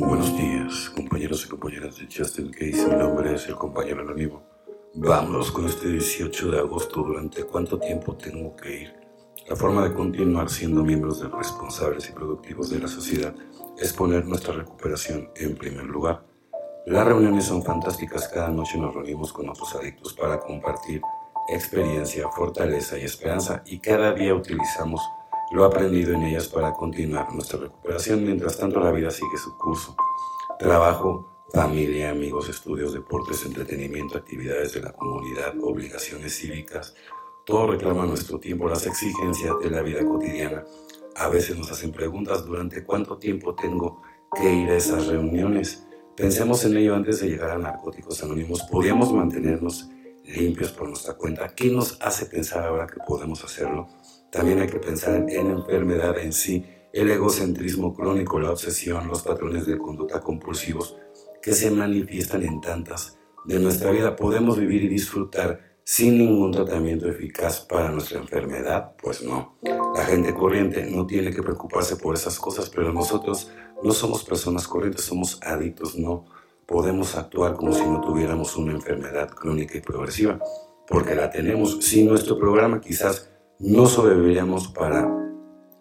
Buenos días, compañeros y compañeras de Justin Case. Mi nombre es el compañero anónimo. Vámonos con este 18 de agosto. ¿Durante cuánto tiempo tengo que ir? La forma de continuar siendo miembros responsables y productivos de la sociedad es poner nuestra recuperación en primer lugar. Las reuniones son fantásticas. Cada noche nos reunimos con otros adictos para compartir experiencia, fortaleza y esperanza y cada día utilizamos lo aprendido en ellas para continuar nuestra recuperación. Mientras tanto, la vida sigue su curso. Trabajo, familia, amigos, estudios, deportes, entretenimiento, actividades de la comunidad, obligaciones cívicas. Todo reclama nuestro tiempo, las exigencias de la vida cotidiana. A veces nos hacen preguntas durante cuánto tiempo tengo que ir a esas reuniones. Pensemos en ello antes de llegar a Narcóticos Anónimos. ¿Podríamos mantenernos limpios por nuestra cuenta? ¿Qué nos hace pensar ahora que podemos hacerlo? También hay que pensar en la enfermedad en sí, el egocentrismo crónico, la obsesión, los patrones de conducta compulsivos que se manifiestan en tantas de nuestra vida. ¿Podemos vivir y disfrutar sin ningún tratamiento eficaz para nuestra enfermedad? Pues no. La gente corriente no tiene que preocuparse por esas cosas, pero nosotros no somos personas corrientes, somos adictos, no podemos actuar como si no tuviéramos una enfermedad crónica y progresiva, porque la tenemos. Si nuestro programa quizás no sobreviviríamos para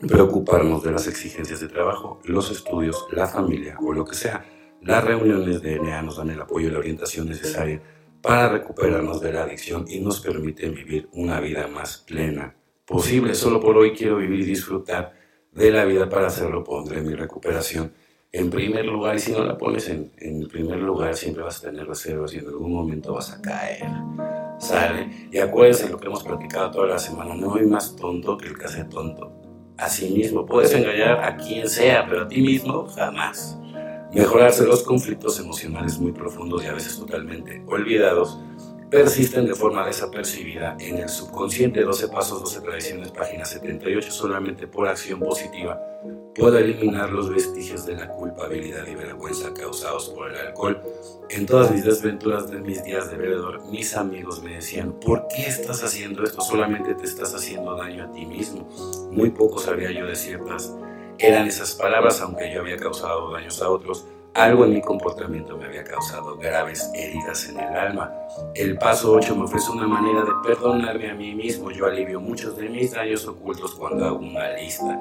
preocuparnos de las exigencias de trabajo, los estudios, la familia o lo que sea. Las reuniones de ENEA nos dan el apoyo y la orientación necesaria para recuperarnos de la adicción y nos permiten vivir una vida más plena posible. Solo por hoy quiero vivir y disfrutar de la vida. Para hacerlo pondré mi recuperación en primer lugar y si no la pones en, en primer lugar siempre vas a tener reservas y en algún momento vas a caer sale. Y acuérdense lo que hemos platicado toda la semana, no hay más tonto que el que hace tonto. A sí mismo, puedes engañar a quien sea, pero a ti mismo jamás. Mejorarse los conflictos emocionales muy profundos y a veces totalmente olvidados persisten de forma desapercibida en el subconsciente 12 pasos, 12 tradiciones, página 78, solamente por acción positiva puedo eliminar los vestigios de la culpabilidad y vergüenza causados por el alcohol. En todas mis desventuras de mis días de bebedor, mis amigos me decían, ¿por qué estás haciendo esto? Solamente te estás haciendo daño a ti mismo. Muy poco sabía yo de ciertas. Eran esas palabras, aunque yo había causado daños a otros, algo en mi comportamiento me había causado graves heridas en el alma. El paso 8 me ofrece una manera de perdonarme a mí mismo. Yo alivio muchos de mis daños ocultos cuando hago una lista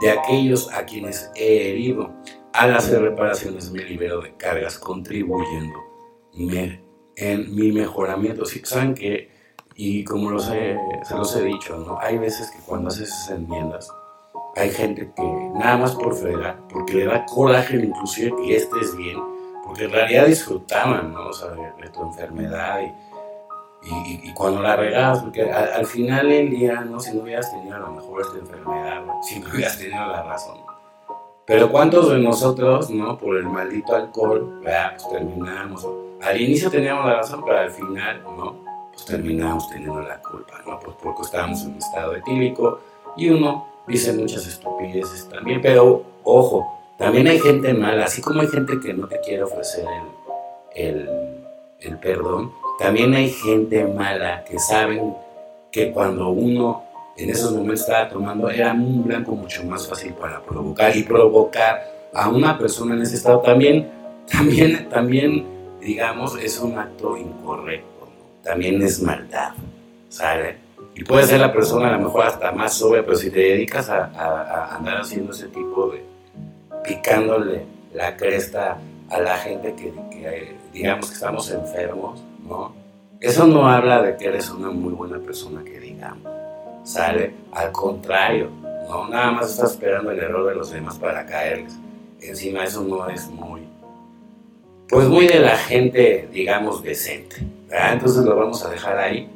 de aquellos a quienes he herido. Al hacer reparaciones me libero de cargas contribuyendo en mi mejoramiento. ¿Saben que Y como los se los he dicho, ¿no? hay veces que cuando haces esas enmiendas, hay gente que nada más por fregar, porque le da coraje inclusive que estés bien, porque en realidad disfrutaban, ¿no? O sea, de, tu enfermedad y, y, cuando la regabas, porque al, final del día, ¿no? Si no hubieras tenido a lo mejor esta enfermedad, si no hubieras tenido la razón. Pero ¿cuántos de nosotros, ¿no? Por el maldito alcohol, pues terminamos. Al inicio teníamos la razón, pero al final, ¿no? Pues terminamos teniendo la culpa, ¿no? Pues porque estábamos en un estado etílico y uno dice muchas estupideces también, pero ojo, también hay gente mala, así como hay gente que no te quiere ofrecer el, el, perdón, también hay gente mala que saben que cuando uno en esos momentos estaba tomando era un blanco mucho más fácil para provocar y provocar a una persona en ese estado. También, también, también, digamos, es un acto incorrecto, también es maldad, ¿sale? Y puede ser la persona a lo mejor hasta más sobria, pero si te dedicas a, andar haciendo ese tipo de picándole la cresta a la gente que, digamos que estamos enfermos, ¿no? Eso no habla de que eres una muy buena persona que digamos, ¿sale? Al contrario, ¿no? Nada más estás esperando el error de los demás para caerles. Encima eso no es muy, pues muy de la gente, digamos, decente, ¿verdad? Entonces lo vamos a dejar ahí